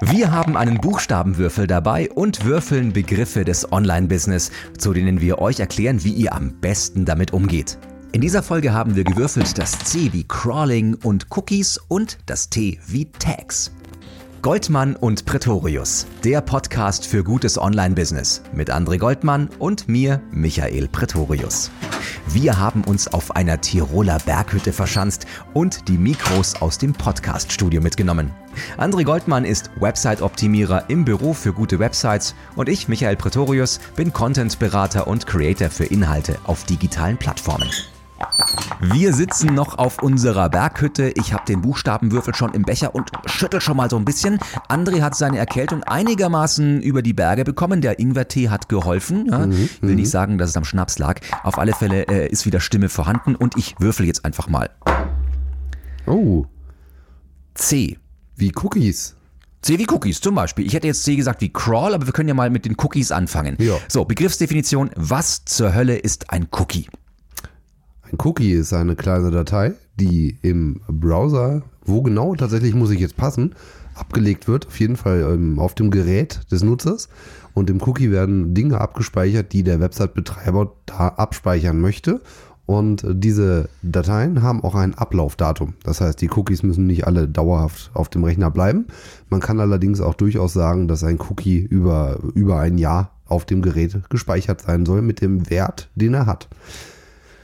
Wir haben einen Buchstabenwürfel dabei und würfeln Begriffe des Online-Business, zu denen wir euch erklären, wie ihr am besten damit umgeht. In dieser Folge haben wir gewürfelt das C wie Crawling und Cookies und das T wie Tags. Goldmann und Pretorius, der Podcast für gutes Online-Business mit André Goldmann und mir, Michael Pretorius. Wir haben uns auf einer Tiroler Berghütte verschanzt und die Mikros aus dem Podcast-Studio mitgenommen. André Goldmann ist Website-Optimierer im Büro für gute Websites und ich, Michael Pretorius, bin Content-Berater und Creator für Inhalte auf digitalen Plattformen. Wir sitzen noch auf unserer Berghütte. Ich habe den Buchstabenwürfel schon im Becher und schüttel schon mal so ein bisschen. André hat seine Erkältung einigermaßen über die Berge bekommen. Der Ingwertee hat geholfen. Ja, ich will nicht sagen, dass es am Schnaps lag. Auf alle Fälle äh, ist wieder Stimme vorhanden und ich würfel jetzt einfach mal. Oh, C. wie Cookies. C wie Cookies zum Beispiel. Ich hätte jetzt C gesagt wie Crawl, aber wir können ja mal mit den Cookies anfangen. Ja. So, Begriffsdefinition. Was zur Hölle ist ein Cookie? Ein Cookie ist eine kleine Datei, die im Browser, wo genau tatsächlich muss ich jetzt passen, abgelegt wird. Auf jeden Fall ähm, auf dem Gerät des Nutzers. Und im Cookie werden Dinge abgespeichert, die der Website-Betreiber da abspeichern möchte. Und äh, diese Dateien haben auch ein Ablaufdatum. Das heißt, die Cookies müssen nicht alle dauerhaft auf dem Rechner bleiben. Man kann allerdings auch durchaus sagen, dass ein Cookie über, über ein Jahr auf dem Gerät gespeichert sein soll mit dem Wert, den er hat.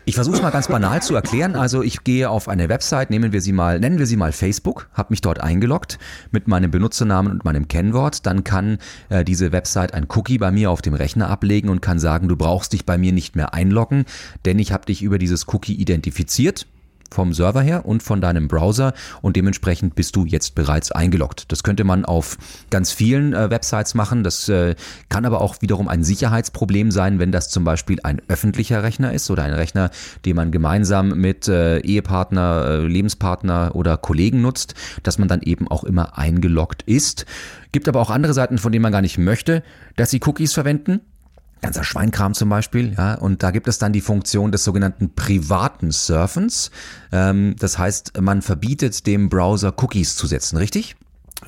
Ich versuche es mal ganz banal zu erklären. Also ich gehe auf eine Website, nehmen wir sie mal, nennen wir sie mal Facebook, habe mich dort eingeloggt mit meinem Benutzernamen und meinem Kennwort. Dann kann äh, diese Website ein Cookie bei mir auf dem Rechner ablegen und kann sagen, du brauchst dich bei mir nicht mehr einloggen, denn ich habe dich über dieses Cookie identifiziert vom Server her und von deinem Browser und dementsprechend bist du jetzt bereits eingeloggt. Das könnte man auf ganz vielen äh, Websites machen. Das äh, kann aber auch wiederum ein Sicherheitsproblem sein, wenn das zum Beispiel ein öffentlicher Rechner ist oder ein Rechner, den man gemeinsam mit äh, Ehepartner, äh, Lebenspartner oder Kollegen nutzt, dass man dann eben auch immer eingeloggt ist. Gibt aber auch andere Seiten, von denen man gar nicht möchte, dass sie Cookies verwenden ganzer Schweinkram zum Beispiel, ja, und da gibt es dann die Funktion des sogenannten privaten Surfens. Ähm, das heißt, man verbietet dem Browser Cookies zu setzen, richtig?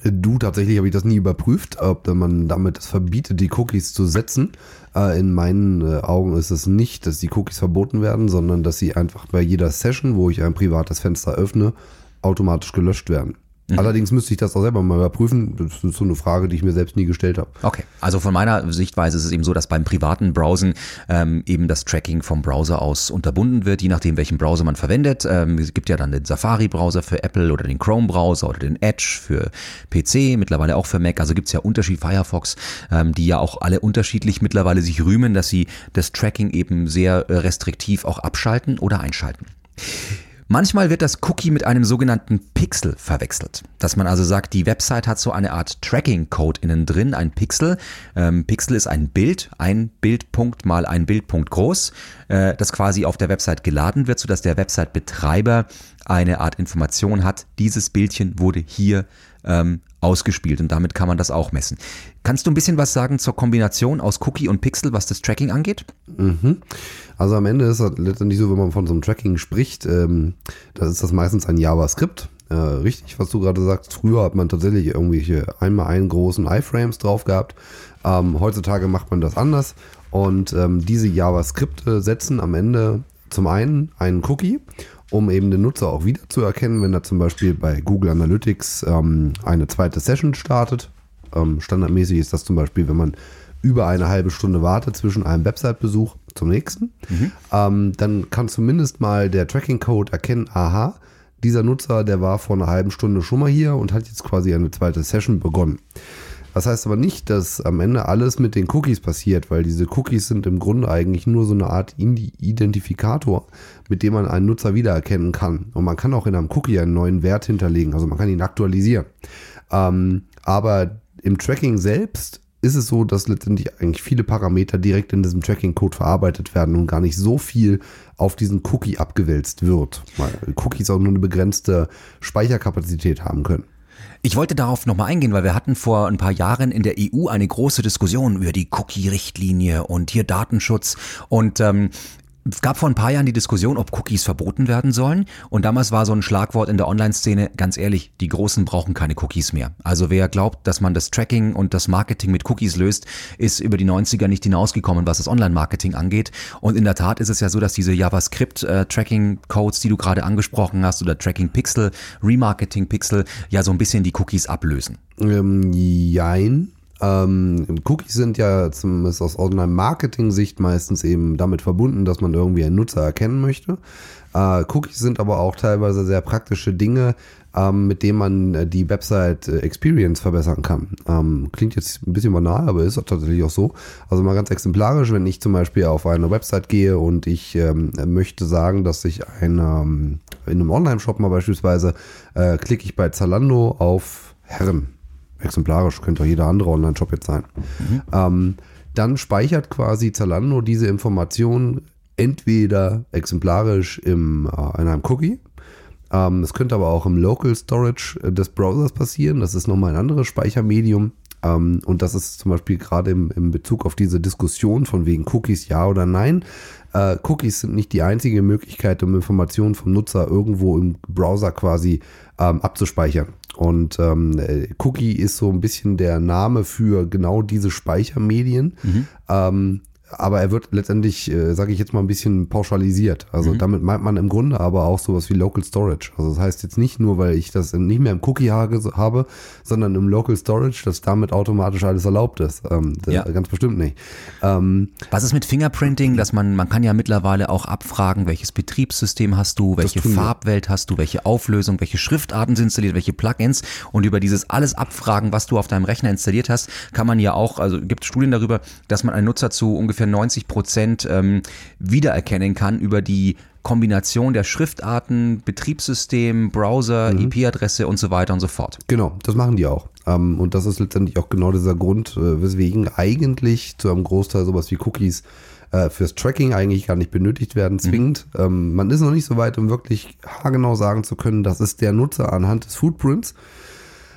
Du, tatsächlich habe ich das nie überprüft, ob man damit es verbietet, die Cookies zu setzen. Äh, In meinen äh, Augen ist es nicht, dass die Cookies verboten werden, sondern dass sie einfach bei jeder Session, wo ich ein privates Fenster öffne, automatisch gelöscht werden. Allerdings müsste ich das auch selber mal überprüfen. Das ist so eine Frage, die ich mir selbst nie gestellt habe. Okay, also von meiner Sichtweise ist es eben so, dass beim privaten Browsen ähm, eben das Tracking vom Browser aus unterbunden wird, je nachdem, welchen Browser man verwendet. Ähm, es gibt ja dann den Safari-Browser für Apple oder den Chrome-Browser oder den Edge für PC, mittlerweile auch für Mac. Also gibt es ja Unterschied Firefox, ähm, die ja auch alle unterschiedlich mittlerweile sich rühmen, dass sie das Tracking eben sehr äh, restriktiv auch abschalten oder einschalten. Manchmal wird das Cookie mit einem sogenannten Pixel verwechselt. Dass man also sagt, die Website hat so eine Art Tracking-Code innen drin, ein Pixel. Ähm, Pixel ist ein Bild, ein Bildpunkt mal ein Bildpunkt groß, äh, das quasi auf der Website geladen wird, sodass der Website-Betreiber eine Art Information hat, dieses Bildchen wurde hier ähm, ausgespielt und damit kann man das auch messen. Kannst du ein bisschen was sagen zur Kombination aus Cookie und Pixel, was das Tracking angeht? Mhm. Also am Ende ist es letztendlich so, wenn man von so einem Tracking spricht, ähm, da ist das meistens ein JavaScript. Äh, richtig, was du gerade sagst. Früher hat man tatsächlich irgendwelche einmal einen großen iFrames drauf gehabt. Ähm, heutzutage macht man das anders. Und ähm, diese JavaScripte setzen am Ende zum einen einen Cookie, um eben den Nutzer auch wiederzuerkennen, wenn er zum Beispiel bei Google Analytics ähm, eine zweite Session startet. Ähm, standardmäßig ist das zum Beispiel, wenn man über eine halbe Stunde wartet zwischen einem Website-Besuch zum nächsten, ähm, dann kann zumindest mal der Tracking-Code erkennen, aha, dieser Nutzer, der war vor einer halben Stunde schon mal hier und hat jetzt quasi eine zweite Session begonnen. Das heißt aber nicht, dass am Ende alles mit den Cookies passiert, weil diese Cookies sind im Grunde eigentlich nur so eine Art Identifikator, mit dem man einen Nutzer wiedererkennen kann. Und man kann auch in einem Cookie einen neuen Wert hinterlegen, also man kann ihn aktualisieren. Ähm, aber im Tracking selbst ist es so, dass letztendlich eigentlich viele Parameter direkt in diesem Tracking-Code verarbeitet werden und gar nicht so viel auf diesen Cookie abgewälzt wird, weil Cookies auch nur eine begrenzte Speicherkapazität haben können. Ich wollte darauf nochmal eingehen, weil wir hatten vor ein paar Jahren in der EU eine große Diskussion über die Cookie-Richtlinie und hier Datenschutz. Und ähm, Es gab vor ein paar Jahren die Diskussion, ob Cookies verboten werden sollen. Und damals war so ein Schlagwort in der Online-Szene, ganz ehrlich, die Großen brauchen keine Cookies mehr. Also wer glaubt, dass man das Tracking und das Marketing mit Cookies löst, ist über die 90er nicht hinausgekommen, was das Online-Marketing angeht. Und in der Tat ist es ja so, dass diese JavaScript-Tracking-Codes, die du gerade angesprochen hast, oder Tracking-Pixel, Remarketing-Pixel, ja so ein bisschen die Cookies ablösen. Ähm, jein. Ähm, Cookies sind ja zumindest aus Online-Marketing-Sicht meistens eben damit verbunden, dass man irgendwie einen Nutzer erkennen möchte. Äh, Cookies sind aber auch teilweise sehr praktische Dinge, ähm, mit denen man äh, die Website-Experience verbessern kann. Ähm, klingt jetzt ein bisschen banal, aber ist auch tatsächlich auch so. Also mal ganz exemplarisch, wenn ich zum Beispiel auf eine Website gehe und ich ähm, möchte sagen, dass ich ein, ähm, in einem Online-Shop mal beispielsweise äh, klicke ich bei Zalando auf Herren exemplarisch, könnte auch jeder andere Online-Shop jetzt sein. Mhm. Ähm, dann speichert quasi Zalando diese Information entweder exemplarisch im, äh, in einem Cookie. Ähm, es könnte aber auch im Local Storage des Browsers passieren. Das ist nochmal ein anderes Speichermedium. Ähm, und das ist zum Beispiel gerade im, im Bezug auf diese Diskussion von wegen Cookies ja oder nein. Äh, Cookies sind nicht die einzige Möglichkeit, um Informationen vom Nutzer irgendwo im Browser quasi ähm, abzuspeichern. Und ähm, äh, Cookie ist so ein bisschen der Name für genau diese Speichermedien. Mhm. Ähm, aber er wird letztendlich, äh, sage ich jetzt mal, ein bisschen pauschalisiert. Also mhm. damit meint man im Grunde aber auch sowas wie Local Storage. Also das heißt jetzt nicht nur, weil ich das nicht mehr im Cookie habe, sondern im Local Storage, dass damit automatisch alles erlaubt ist. Ähm, ja. Ganz bestimmt nicht. Ähm, Was ist mit Fingerprinting, dass man, man kann ja mittlerweile auch abfragen, welches Betriebssystem hast du, welche Farbwelt hast du, welche Auflösung, welche Schriftarten sind installiert, welche Plugins und über dieses alles abfragen, was du auf deinem Rechner installiert hast, kann man ja auch, also gibt es Studien darüber, dass man einen Nutzer zu ungefähr ungefähr 90 Prozent ähm, wiedererkennen kann über die Kombination der Schriftarten, Betriebssystem, Browser, mhm. IP-Adresse und so weiter und so fort. Genau, das machen die auch. Ähm, und das ist letztendlich auch genau dieser Grund, äh, weswegen eigentlich zu einem Großteil sowas wie Cookies äh, fürs Tracking eigentlich gar nicht benötigt werden, mhm. zwingend. Mhm. Man ist noch nicht so weit, um wirklich haargenau sagen zu können, das ist der Nutzer anhand des Footprints.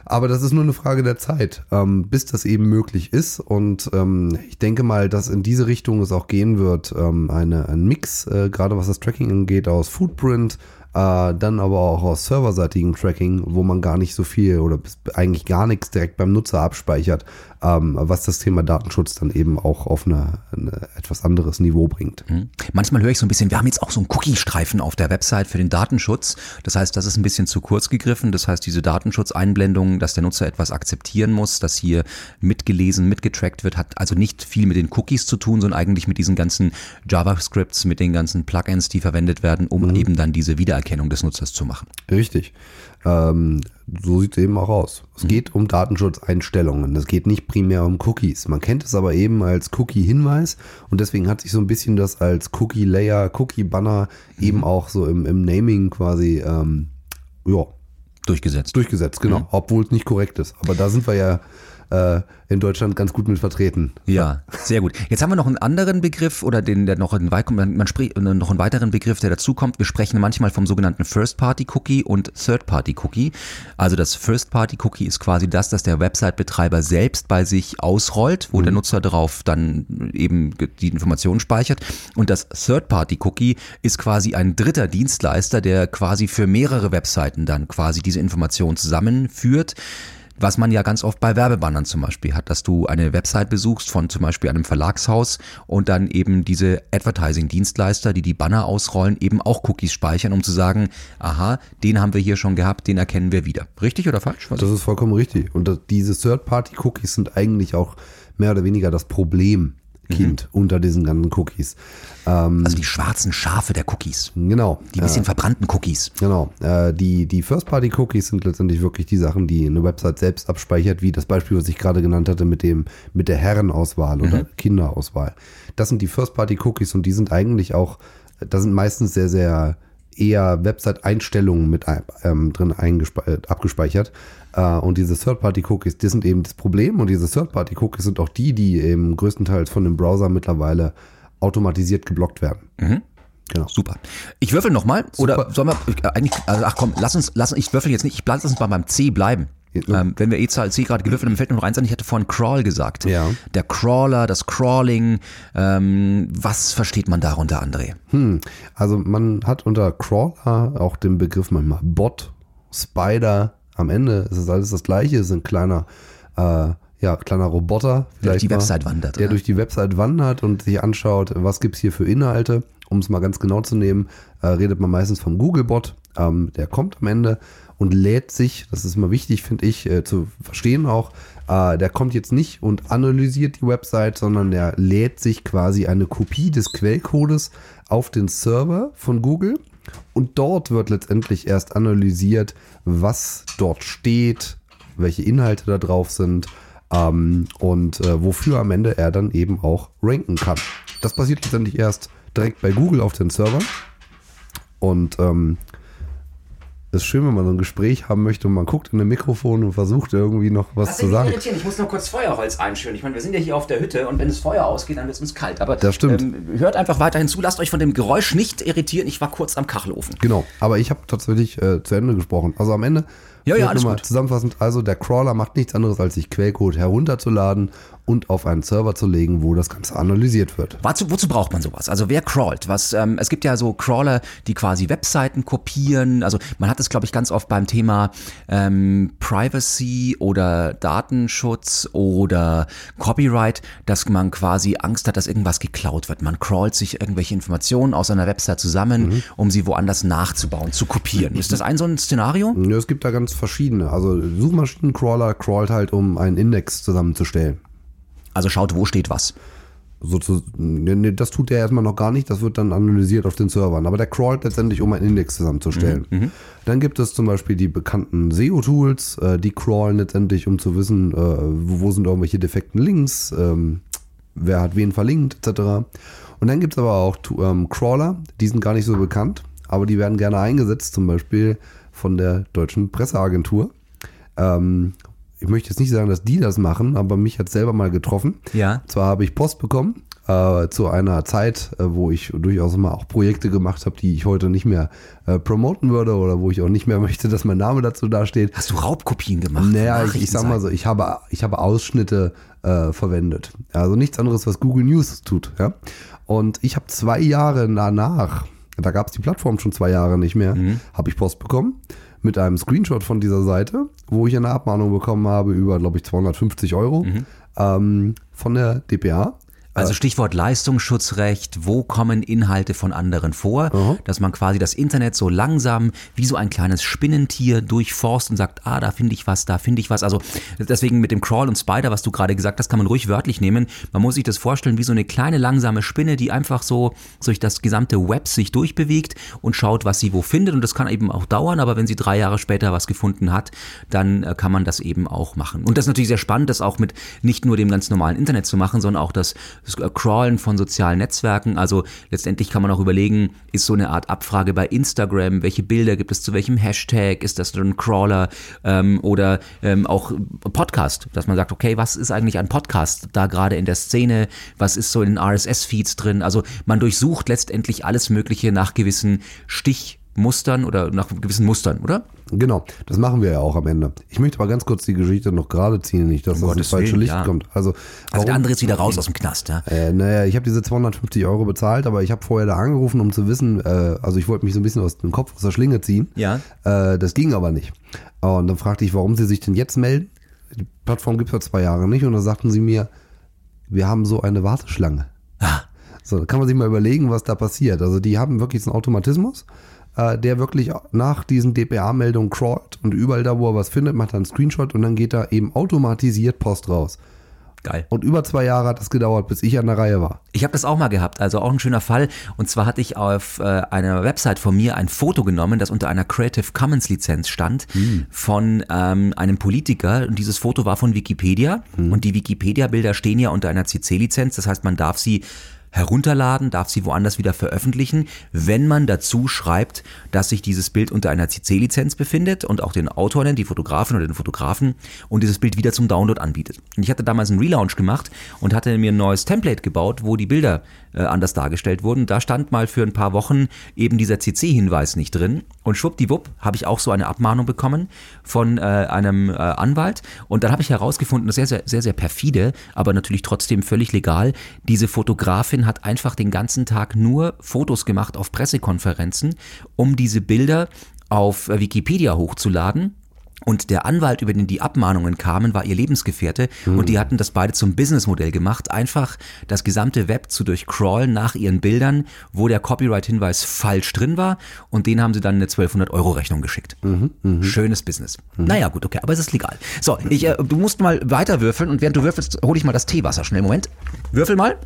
Aber das ist nur eine Frage der Zeit, ähm, bis das eben möglich ist. Und ähm, ich denke mal, dass in diese Richtung es auch gehen wird. Ähm, eine, ein Mix, äh, gerade was das Tracking angeht, aus Footprint, dann aber auch aus serverseitigem Tracking, wo man gar nicht so viel oder eigentlich gar nichts direkt beim Nutzer abspeichert, ähm, was das Thema Datenschutz dann eben auch auf eine, eine etwas anderes Niveau bringt. Mhm. Manchmal höre ich so ein bisschen, wir haben jetzt auch so einen Cookie-Streifen auf der Website für den Datenschutz. Das heißt, das ist ein bisschen zu kurz gegriffen. Das heißt, diese Datenschutzeinblendung, dass der Nutzer etwas akzeptieren muss, dass hier mitgelesen, mitgetrackt wird, hat also nicht viel mit den Cookies zu tun, sondern eigentlich mit diesen ganzen JavaScripts, mit den ganzen Plugins, die verwendet werden, um mhm. eben dann diese Wiedererkennung des Nutzers zu machen. Richtig. Ähm, so sieht es eben auch aus. Es mhm. geht um Datenschutzeinstellungen. Es geht nicht primär um Cookies. Man kennt es aber eben als Cookie-Hinweis und deswegen hat sich so ein bisschen das als Cookie-Layer, Cookie-Banner mhm. eben auch so im, im Naming quasi ähm, ja, durchgesetzt. Durchgesetzt, genau. Mhm. Obwohl es nicht korrekt ist. Aber da sind wir ja äh, in Deutschland ganz gut mit vertreten. Ja, sehr gut. Jetzt haben wir noch einen anderen Begriff oder den, der noch in man spricht noch einen weiteren Begriff, der dazukommt. Wir sprechen manchmal vom sogenannten First-Party-Cookie und Third-Party-Cookie. Also das First-Party-Cookie ist quasi das, das der Website-Betreiber selbst bei sich ausrollt, wo mhm. der Nutzer darauf dann eben die Informationen speichert. Und das Third-Party-Cookie ist quasi ein dritter Dienstleister, der quasi für mehrere Webseiten dann quasi diese Informationen zusammenführt was man ja ganz oft bei Werbebannern zum Beispiel hat, dass du eine Website besuchst von zum Beispiel einem Verlagshaus und dann eben diese Advertising-Dienstleister, die die Banner ausrollen, eben auch Cookies speichern, um zu sagen, aha, den haben wir hier schon gehabt, den erkennen wir wieder. Richtig oder falsch? Das ist vollkommen richtig. Und diese Third-Party-Cookies sind eigentlich auch mehr oder weniger das Problem Kind mhm. unter diesen ganzen Cookies. Ähm, also die schwarzen Schafe der Cookies. Genau. Die bisschen äh, verbrannten Cookies. Genau. Äh, die die First-Party-Cookies sind letztendlich wirklich die Sachen, die eine Website selbst abspeichert, wie das Beispiel, was ich gerade genannt hatte mit dem mit der Herrenauswahl oder mhm. Kinderauswahl. Das sind die First-Party-Cookies und die sind eigentlich auch, da sind meistens sehr, sehr eher Website-Einstellungen mit ähm, drin äh, abgespeichert. Äh, und diese Third-Party-Cookies, die sind eben das Problem. Und diese Third-Party-Cookies sind auch die, die eben größtenteils von dem Browser mittlerweile automatisiert geblockt werden. Mhm. Genau. Super. Ich würfel nochmal. Oder sollen wir äh, eigentlich, also ach komm, lass uns, lass uns, ich würfel jetzt nicht, ich lass uns mal beim C bleiben. Ähm, wenn wir EZC gerade gewürfelt haben, fällt mir noch eins an, ich hatte vorhin Crawl gesagt. Ja. Der Crawler, das Crawling, ähm, was versteht man darunter, André? Hm. Also man hat unter Crawler auch den Begriff manchmal Bot, Spider. Am Ende ist es alles das Gleiche, es ist ein kleiner, äh, ja, kleiner Roboter. Der durch die mal, Website wandert. Der oder? durch die Website wandert und sich anschaut, was gibt's hier für Inhalte. Um es mal ganz genau zu nehmen, äh, redet man meistens vom Googlebot. Ähm, der kommt am Ende und lädt sich, das ist immer wichtig, finde ich, äh, zu verstehen auch, äh, der kommt jetzt nicht und analysiert die Website, sondern der lädt sich quasi eine Kopie des Quellcodes auf den Server von Google und dort wird letztendlich erst analysiert, was dort steht, welche Inhalte da drauf sind ähm, und äh, wofür am Ende er dann eben auch ranken kann. Das passiert letztendlich erst direkt bei Google auf den Servern und ähm, ist schön, wenn man so ein Gespräch haben möchte und man guckt in ein Mikrofon und versucht irgendwie noch was zu sagen. Ich muss noch kurz Feuerholz einschüren. Ich meine, wir sind ja hier auf der Hütte und wenn das Feuer ausgeht, dann wird es uns kalt. Aber Das stimmt. Ähm, hört einfach weiterhin zu, lasst euch von dem Geräusch nicht irritieren. Ich war kurz am Kachelofen. Genau, aber ich habe tatsächlich äh, zu Ende gesprochen. Also am Ende, Ja, ja, alles nochmal gut. zusammenfassend, also der Crawler macht nichts anderes, als sich Quellcode herunterzuladen und auf einen Server zu legen, wo das Ganze analysiert wird. Wozu, wozu braucht man sowas? Also wer crawlt? Was, ähm, es gibt ja so Crawler, die quasi Webseiten kopieren. Also man hat es, glaube ich, ganz oft beim Thema ähm, Privacy oder Datenschutz oder Copyright, dass man quasi Angst hat, dass irgendwas geklaut wird. Man crawlt sich irgendwelche Informationen aus einer Website zusammen, um sie woanders nachzubauen, zu kopieren. Ist das ein so ein Szenario? Ja, es gibt da ganz verschiedene. Also Suchmaschinencrawler crawlt halt, um einen Index zusammenzustellen. Also schaut, wo steht was. So zu, nee, nee, das tut er erstmal noch gar nicht, das wird dann analysiert auf den Servern. Aber der crawlt letztendlich, um einen Index zusammenzustellen. Dann gibt es zum Beispiel die bekannten SEO-Tools, äh, die crawlen letztendlich, um zu wissen, äh, wo, sind irgendwelche defekten Links, ähm, wer hat wen verlinkt, etc. Und dann gibt es aber auch ähm, Crawler, die sind gar nicht so bekannt, aber die werden gerne eingesetzt, zum Beispiel von der deutschen Presseagentur. Ähm, ich möchte jetzt nicht sagen, dass die das machen, aber mich hat selber mal getroffen. Ja. Zwar habe ich Post bekommen äh, zu einer Zeit, äh, wo ich durchaus mal auch Projekte gemacht habe, die ich heute nicht mehr äh, promoten würde oder wo ich auch nicht mehr möchte, dass mein Name dazu dasteht. Hast du Raubkopien gemacht? Naja, ich, ich sag mal so, ich habe, ich habe Ausschnitte äh, verwendet. Also nichts anderes, was Google News tut. Ja? Und ich habe zwei Jahre danach, da gab es die Plattform schon zwei Jahre nicht mehr, habe ich Post bekommen mit einem Screenshot von dieser Seite, wo ich eine Abmahnung bekommen habe über, glaube ich, 250 Euro ähm, von der DPA. Also Stichwort Leistungsschutzrecht, wo kommen Inhalte von anderen vor, dass man quasi das Internet so langsam wie so ein kleines Spinnentier durchforst und sagt, ah, da finde ich was, da finde ich was. Also deswegen mit dem Crawl und Spider, was du gerade gesagt hast, kann man ruhig wörtlich nehmen. Man muss sich das vorstellen wie so eine kleine langsame Spinne, die einfach so durch das gesamte Web sich durchbewegt und schaut, was sie wo findet. Und das kann eben auch dauern, aber wenn sie drei Jahre später was gefunden hat, dann äh, kann man das eben auch machen. Und das ist natürlich sehr spannend, das auch mit nicht nur dem ganz normalen Internet zu machen, sondern auch das das Crawlen von sozialen Netzwerken. Also letztendlich kann man auch überlegen, ist so eine Art Abfrage bei Instagram, welche Bilder gibt es zu welchem Hashtag, ist das ein Crawler ähm, oder ähm, auch Podcast, dass man sagt, okay, was ist eigentlich ein Podcast da gerade in der Szene, was ist so in RSS-Feeds drin? Also man durchsucht letztendlich alles Mögliche nach gewissen Stichmustern oder nach gewissen Mustern, oder? Genau, das machen wir ja auch am Ende. Ich möchte aber ganz kurz die Geschichte noch gerade ziehen, nicht, dass Um das ins Gottes falsche Willen, Licht ja. kommt. Also, Also der andere ist wieder raus aus dem Knast, ja? Äh, naja, ich habe diese 250 Euro bezahlt, aber ich habe vorher da angerufen, um zu wissen, äh, also ich wollte mich so ein bisschen aus dem Kopf, aus der Schlinge ziehen. Ja. Äh, das ging aber nicht. Und dann fragte ich, warum sie sich denn jetzt melden. Die Plattform gibt es ja zwei Jahre nicht. Und dann sagten sie mir, wir haben so eine Warteschlange. Ah. So, da kann man sich mal überlegen, was da passiert. Also die haben wirklich so einen Automatismus, äh, der wirklich nach diesen DPA-Meldungen crawlt und überall da, wo er was findet, macht er einen Screenshot und dann geht da eben automatisiert Post raus. Geil. Und über zwei Jahre hat das gedauert, bis ich an der Reihe war. Ich habe das auch mal gehabt, also auch ein schöner Fall. Und zwar hatte ich auf äh, einer Website von mir ein Foto genommen, das unter einer Creative Commons Lizenz stand, von ähm, einem Politiker. Und dieses Foto war von Wikipedia. Und die Wikipedia-Bilder stehen ja unter einer CC-Lizenz. Das heißt, man darf sie herunterladen, darf sie woanders wieder veröffentlichen, wenn man dazu schreibt, dass sich dieses Bild unter einer CC-Lizenz befindet und auch den Autor nennt, die Fotografin oder den Fotografen und dieses Bild wieder zum Download anbietet. Und ich hatte damals einen Relaunch gemacht und hatte mir ein neues Template gebaut, wo die Bilder äh, anders dargestellt wurden. Da stand mal für ein paar Wochen eben dieser CC-Hinweis nicht drin. Und schwuppdiwupp habe ich auch so eine Abmahnung bekommen von äh, einem äh, Anwalt. Und dann habe ich herausgefunden, sehr, sehr, sehr, sehr perfide, aber natürlich trotzdem völlig legal. Diese Fotografin hat einfach den ganzen Tag nur Fotos gemacht auf Pressekonferenzen, um diese Bilder auf äh, Wikipedia hochzuladen und der Anwalt, über den die Abmahnungen kamen, war ihr Lebensgefährte mhm. und die hatten das beide zum Businessmodell gemacht, einfach das gesamte Web zu durchcrawlen nach ihren Bildern, wo der Copyright-Hinweis falsch drin war und den haben sie dann eine 1200 Euro Rechnung geschickt. Mhm, mh. Schönes Business. Mhm. Naja, gut, okay, aber es ist legal. So, ich, äh, du musst mal weiter würfeln und während du würfelst, hole ich mal das Teewasser schnell. Moment. Würfel mal.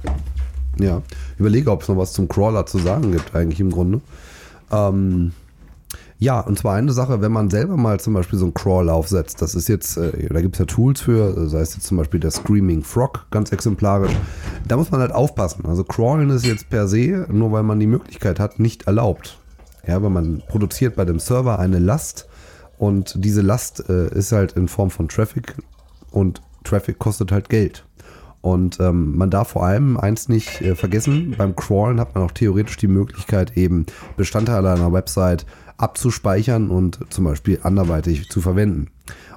Ja, überlege, ob es noch was zum Crawler zu sagen gibt, eigentlich im Grunde. Ähm, ja, und zwar eine Sache, wenn man selber mal zum Beispiel so einen Crawl aufsetzt, das ist jetzt, äh, da gibt es ja Tools für, sei es jetzt zum Beispiel der Screaming Frog, ganz exemplarisch, da muss man halt aufpassen. Also Crawlen ist jetzt per se, nur weil man die Möglichkeit hat, nicht erlaubt. Ja, weil man produziert bei dem Server eine Last und diese Last äh, ist halt in Form von Traffic und Traffic kostet halt Geld. Und ähm, man darf vor allem eins nicht äh, vergessen, beim Crawlen hat man auch theoretisch die Möglichkeit, eben Bestandteile einer Website abzuspeichern und zum Beispiel anderweitig zu verwenden.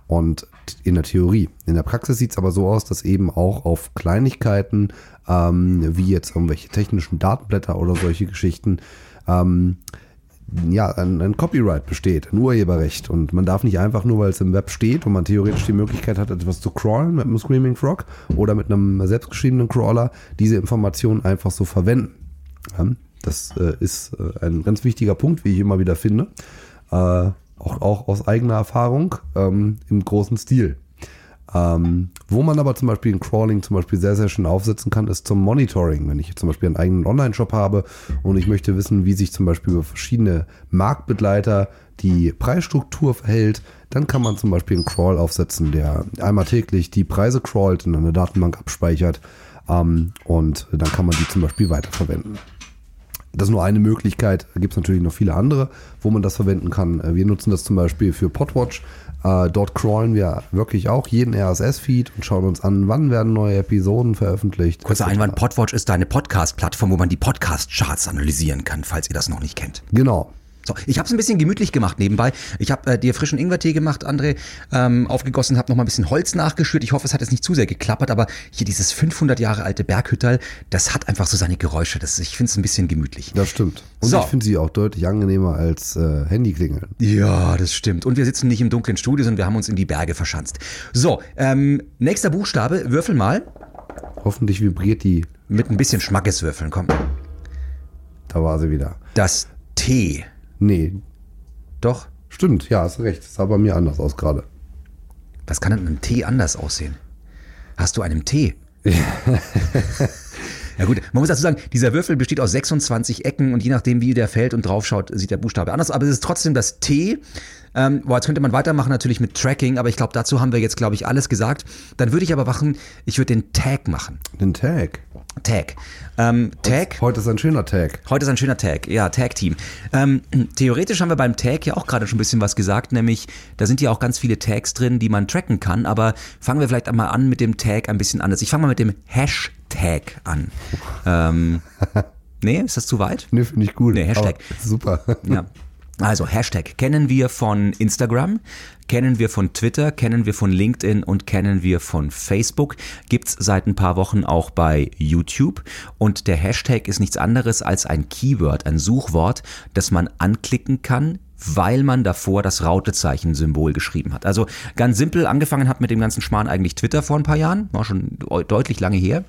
Und in der Theorie. In der Praxis sieht es aber so aus, dass eben auch auf Kleinigkeiten, ähm, wie jetzt irgendwelche technischen Datenblätter oder solche Geschichten, ähm, ja, ein, ein, Copyright besteht, ein Urheberrecht. Und man darf nicht einfach nur, weil es im Web steht und man theoretisch die Möglichkeit hat, etwas zu crawlen mit einem Screaming Frog oder mit einem selbstgeschriebenen Crawler, diese Informationen einfach so verwenden. Ja? Das äh, ist äh, ein ganz wichtiger Punkt, wie ich immer wieder finde. Äh, auch, auch aus eigener Erfahrung ähm, im großen Stil. Ähm, wo man aber zum Beispiel ein Crawling zum Beispiel sehr, sehr schön aufsetzen kann, ist zum Monitoring. Wenn ich zum Beispiel einen eigenen Online-Shop habe und ich möchte wissen, wie sich zum Beispiel über verschiedene Marktbegleiter die Preisstruktur verhält, dann kann man zum Beispiel einen Crawl aufsetzen, der einmal täglich die Preise crawlt in einer Datenbank abspeichert ähm, und dann kann man die zum Beispiel weiterverwenden. Das ist nur eine Möglichkeit. Da gibt es natürlich noch viele andere, wo man das verwenden kann. Äh, wir nutzen das zum Beispiel für Podwatch. Äh, dort crawlen wir wirklich auch jeden RSS-Feed und schauen uns an, wann werden neue Episoden veröffentlicht. Kurzer Einwand, Podwatch ist deine Podcast-Plattform, wo man die Podcast-Charts analysieren kann, falls ihr das noch nicht kennt. Genau. So, ich habe es ein bisschen gemütlich gemacht nebenbei. Ich habe äh, dir frischen Ingwertee gemacht, André, ähm, aufgegossen, habe noch mal ein bisschen Holz nachgeschürt. Ich hoffe, es hat jetzt nicht zu sehr geklappert, aber hier dieses 500 Jahre alte Berghütterl, das hat einfach so seine Geräusche. Das, ich finde es ein bisschen gemütlich. Das stimmt. Und so. ich finde sie auch deutlich angenehmer als äh, Handyklingeln. Ja, das stimmt. Und wir sitzen nicht im dunklen Studio, sondern wir haben uns in die Berge verschanzt. So, ähm, nächster Buchstabe, würfel mal. Hoffentlich vibriert die. Mit ein bisschen Schmackes würfeln, komm. Da war sie wieder. Das T. Nee. Doch. Stimmt, ja, hast recht. Das sah bei mir anders aus gerade. Was kann denn einem Tee anders aussehen? Hast du einen Tee? ja gut, man muss dazu sagen, dieser Würfel besteht aus 26 Ecken und je nachdem, wie der fällt und draufschaut, sieht der Buchstabe anders. Aber es ist trotzdem das T. Ähm, boah, jetzt könnte man weitermachen natürlich mit Tracking, aber ich glaube, dazu haben wir jetzt, glaube ich, alles gesagt. Dann würde ich aber machen, ich würde den Tag machen. Den Tag? Tag. Ähm, Tag. Heute ist ein schöner Tag. Heute ist ein schöner Tag, ja, Tag-Team. Ähm, theoretisch haben wir beim Tag ja auch gerade schon ein bisschen was gesagt, nämlich da sind ja auch ganz viele Tags drin, die man tracken kann, aber fangen wir vielleicht einmal an mit dem Tag ein bisschen anders. Ich fange mal mit dem Hashtag an. ähm, nee, ist das zu weit? Nee, finde ich gut. Nee, Hashtag. super. Ja. Also Hashtag kennen wir von Instagram, kennen wir von Twitter, kennen wir von LinkedIn und kennen wir von Facebook. Gibt's seit ein paar Wochen auch bei YouTube. Und der Hashtag ist nichts anderes als ein Keyword, ein Suchwort, das man anklicken kann, weil man davor das Rautezeichen-Symbol geschrieben hat. Also ganz simpel angefangen hat mit dem ganzen Schmarrn eigentlich Twitter vor ein paar Jahren, war schon deutlich lange her,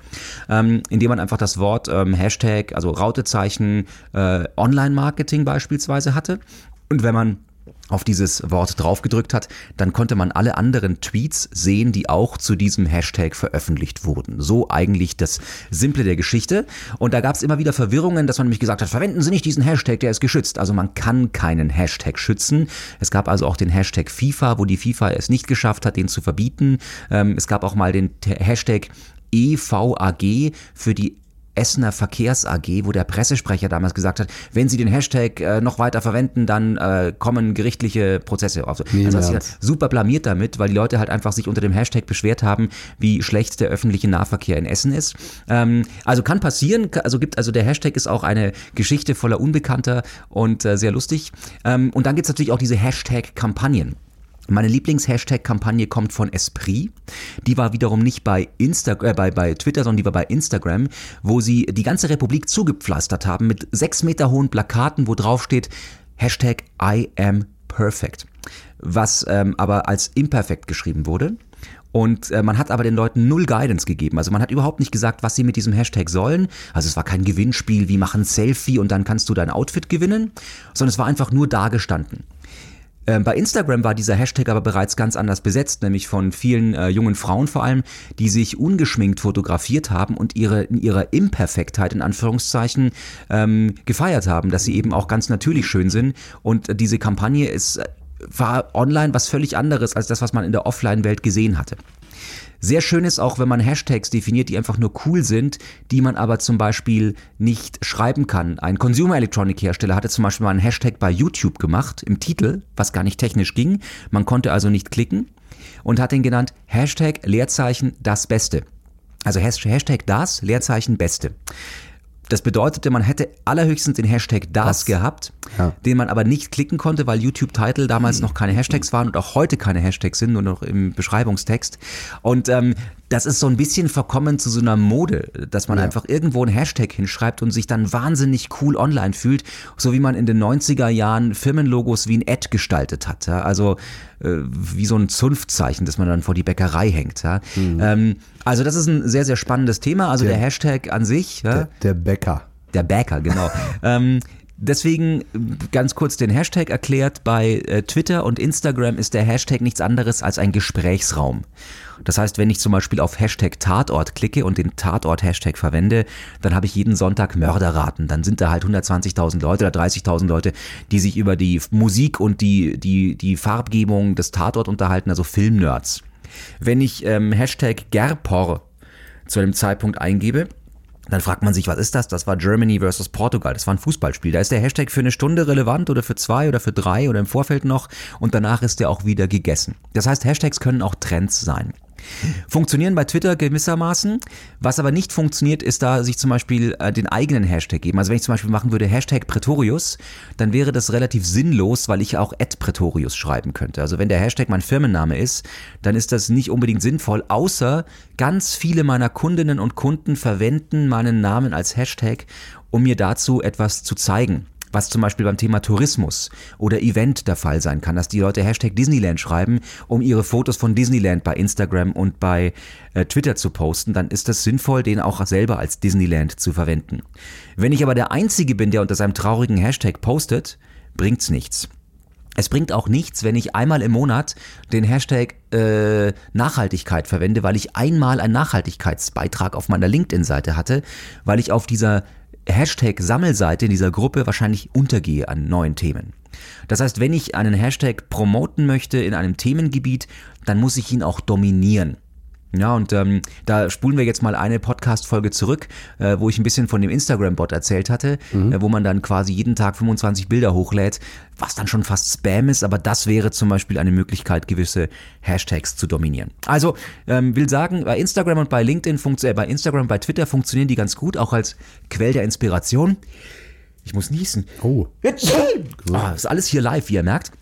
ähm, indem man einfach das Wort ähm, Hashtag, also Rautezeichen äh, Online-Marketing beispielsweise hatte. Und wenn man auf dieses Wort draufgedrückt hat, dann konnte man alle anderen Tweets sehen, die auch zu diesem Hashtag veröffentlicht wurden. So eigentlich das Simple der Geschichte. Und da gab es immer wieder Verwirrungen, dass man nämlich gesagt hat, verwenden Sie nicht diesen Hashtag, der ist geschützt. Also man kann keinen Hashtag schützen. Es gab also auch den Hashtag FIFA, wo die FIFA es nicht geschafft hat, den zu verbieten. Ähm, es gab auch mal den Hashtag EVAG für die Essener Verkehrs AG, wo der Pressesprecher damals gesagt hat, wenn Sie den Hashtag äh, noch weiter verwenden, dann äh, kommen gerichtliche Prozesse auf. Also hat sich halt super blamiert damit, weil die Leute halt einfach sich unter dem Hashtag beschwert haben, wie schlecht der öffentliche Nahverkehr in Essen ist. Ähm, also kann passieren, also gibt also der Hashtag ist auch eine Geschichte voller Unbekannter und äh, sehr lustig. Ähm, und dann gibt's natürlich auch diese Hashtag-Kampagnen. Meine Lieblings-Hashtag-Kampagne kommt von Esprit. Die war wiederum nicht bei, Insta äh, bei, bei Twitter, sondern die war bei Instagram, wo sie die ganze Republik zugepflastert haben mit sechs Meter hohen Plakaten, wo drauf steht Hashtag I am perfect. Was ähm, aber als imperfekt geschrieben wurde. Und äh, man hat aber den Leuten null Guidance gegeben. Also man hat überhaupt nicht gesagt, was sie mit diesem Hashtag sollen. Also es war kein Gewinnspiel, wie machen Selfie und dann kannst du dein Outfit gewinnen, sondern es war einfach nur dargestanden. Ähm, bei Instagram war dieser Hashtag aber bereits ganz anders besetzt, nämlich von vielen äh, jungen Frauen vor allem, die sich ungeschminkt fotografiert haben und ihre in ihrer Imperfektheit in Anführungszeichen ähm, gefeiert haben, dass sie eben auch ganz natürlich schön sind. Und äh, diese Kampagne ist äh, war online was völlig anderes als das, was man in der Offline-Welt gesehen hatte. Sehr schön ist auch, wenn man Hashtags definiert, die einfach nur cool sind, die man aber zum Beispiel nicht schreiben kann. Ein Consumer Electronic Hersteller hatte zum Beispiel mal einen Hashtag bei YouTube gemacht, im Titel, was gar nicht technisch ging. Man konnte also nicht klicken und hat den genannt Hashtag Leerzeichen das Beste. Also Hash- Hashtag das, Leerzeichen Beste. Das bedeutete, man hätte allerhöchstens den Hashtag das, Das. gehabt, Ja. den man aber nicht klicken konnte, weil YouTube-Title damals noch keine Hashtags waren und auch heute keine Hashtags sind, nur noch im Beschreibungstext. Und ähm, das ist so ein bisschen verkommen zu so einer Mode, dass man Ja. einfach irgendwo einen Hashtag hinschreibt und sich dann wahnsinnig cool online fühlt, so wie man in den 90er Jahren Firmenlogos wie ein Ad gestaltet hat. Ja? Also äh, wie so ein Zunftzeichen, das man dann vor die Bäckerei hängt. Ja? Ähm, also das ist ein sehr, sehr spannendes Thema. Also der, Der- Hashtag an sich? Der, der Bäcker. Der Bäcker, genau. ähm, deswegen ganz kurz den Hashtag erklärt. Bei äh, Twitter und Instagram ist der Hashtag nichts anderes als ein Gesprächsraum. Das heißt, wenn ich zum Beispiel auf Hashtag Tatort klicke und den Tatort-Hashtag verwende, dann habe ich jeden Sonntag Mörderraten. Dann sind da halt 120.000 Leute oder 30.000 Leute, die sich über die Musik und die, die, die Farbgebung des Tatort unterhalten, also Filmnerds. Wenn ich ähm, Hashtag Gerpor zu einem Zeitpunkt eingebe, dann fragt man sich, was ist das? Das war Germany versus Portugal. Das war ein Fußballspiel. Da ist der Hashtag für eine Stunde relevant oder für zwei oder für drei oder im Vorfeld noch und danach ist der auch wieder gegessen. Das heißt, Hashtags können auch Trends sein. Funktionieren bei Twitter gewissermaßen. Was aber nicht funktioniert, ist da sich zum Beispiel äh, den eigenen Hashtag geben. Also wenn ich zum Beispiel machen würde Hashtag Pretorius, dann wäre das relativ sinnlos, weil ich auch Ad Pretorius schreiben könnte. Also wenn der Hashtag mein Firmenname ist, dann ist das nicht unbedingt sinnvoll, außer ganz viele meiner Kundinnen und Kunden verwenden meinen Namen als Hashtag, um mir dazu etwas zu zeigen was zum Beispiel beim Thema Tourismus oder Event der Fall sein kann, dass die Leute Hashtag Disneyland schreiben, um ihre Fotos von Disneyland bei Instagram und bei äh, Twitter zu posten, dann ist das sinnvoll, den auch selber als Disneyland zu verwenden. Wenn ich aber der Einzige bin, der unter seinem traurigen Hashtag postet, bringt's nichts. Es bringt auch nichts, wenn ich einmal im Monat den Hashtag äh, Nachhaltigkeit verwende, weil ich einmal einen Nachhaltigkeitsbeitrag auf meiner LinkedIn-Seite hatte, weil ich auf dieser Hashtag-Sammelseite in dieser Gruppe wahrscheinlich untergehe an neuen Themen. Das heißt, wenn ich einen Hashtag promoten möchte in einem Themengebiet, dann muss ich ihn auch dominieren. Ja, und ähm, da spulen wir jetzt mal eine Podcast-Folge zurück, äh, wo ich ein bisschen von dem Instagram-Bot erzählt hatte, äh, wo man dann quasi jeden Tag 25 Bilder hochlädt, was dann schon fast Spam ist, aber das wäre zum Beispiel eine Möglichkeit, gewisse Hashtags zu dominieren. Also, ähm, will sagen, bei Instagram und bei LinkedIn, äh, bei Instagram bei Twitter funktionieren die ganz gut, auch als Quell der Inspiration. Ich muss niesen. Oh. Ah, ist alles hier live, wie ihr merkt.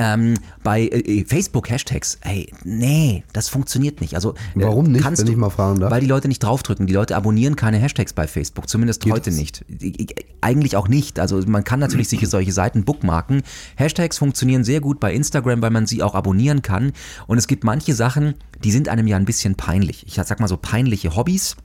Ähm, bei äh, Facebook Hashtags, ey, nee, das funktioniert nicht. Also äh, Warum nicht, kannst wenn du, ich mal fragen darf? Weil die Leute nicht draufdrücken. Die Leute abonnieren keine Hashtags bei Facebook, zumindest heute das? nicht. I- I- Eigentlich auch nicht. Also man kann natürlich sich solche Seiten bookmarken. Hashtags funktionieren sehr gut bei Instagram, weil man sie auch abonnieren kann. Und es gibt manche Sachen, die sind einem ja ein bisschen peinlich. Ich sag mal so peinliche Hobbys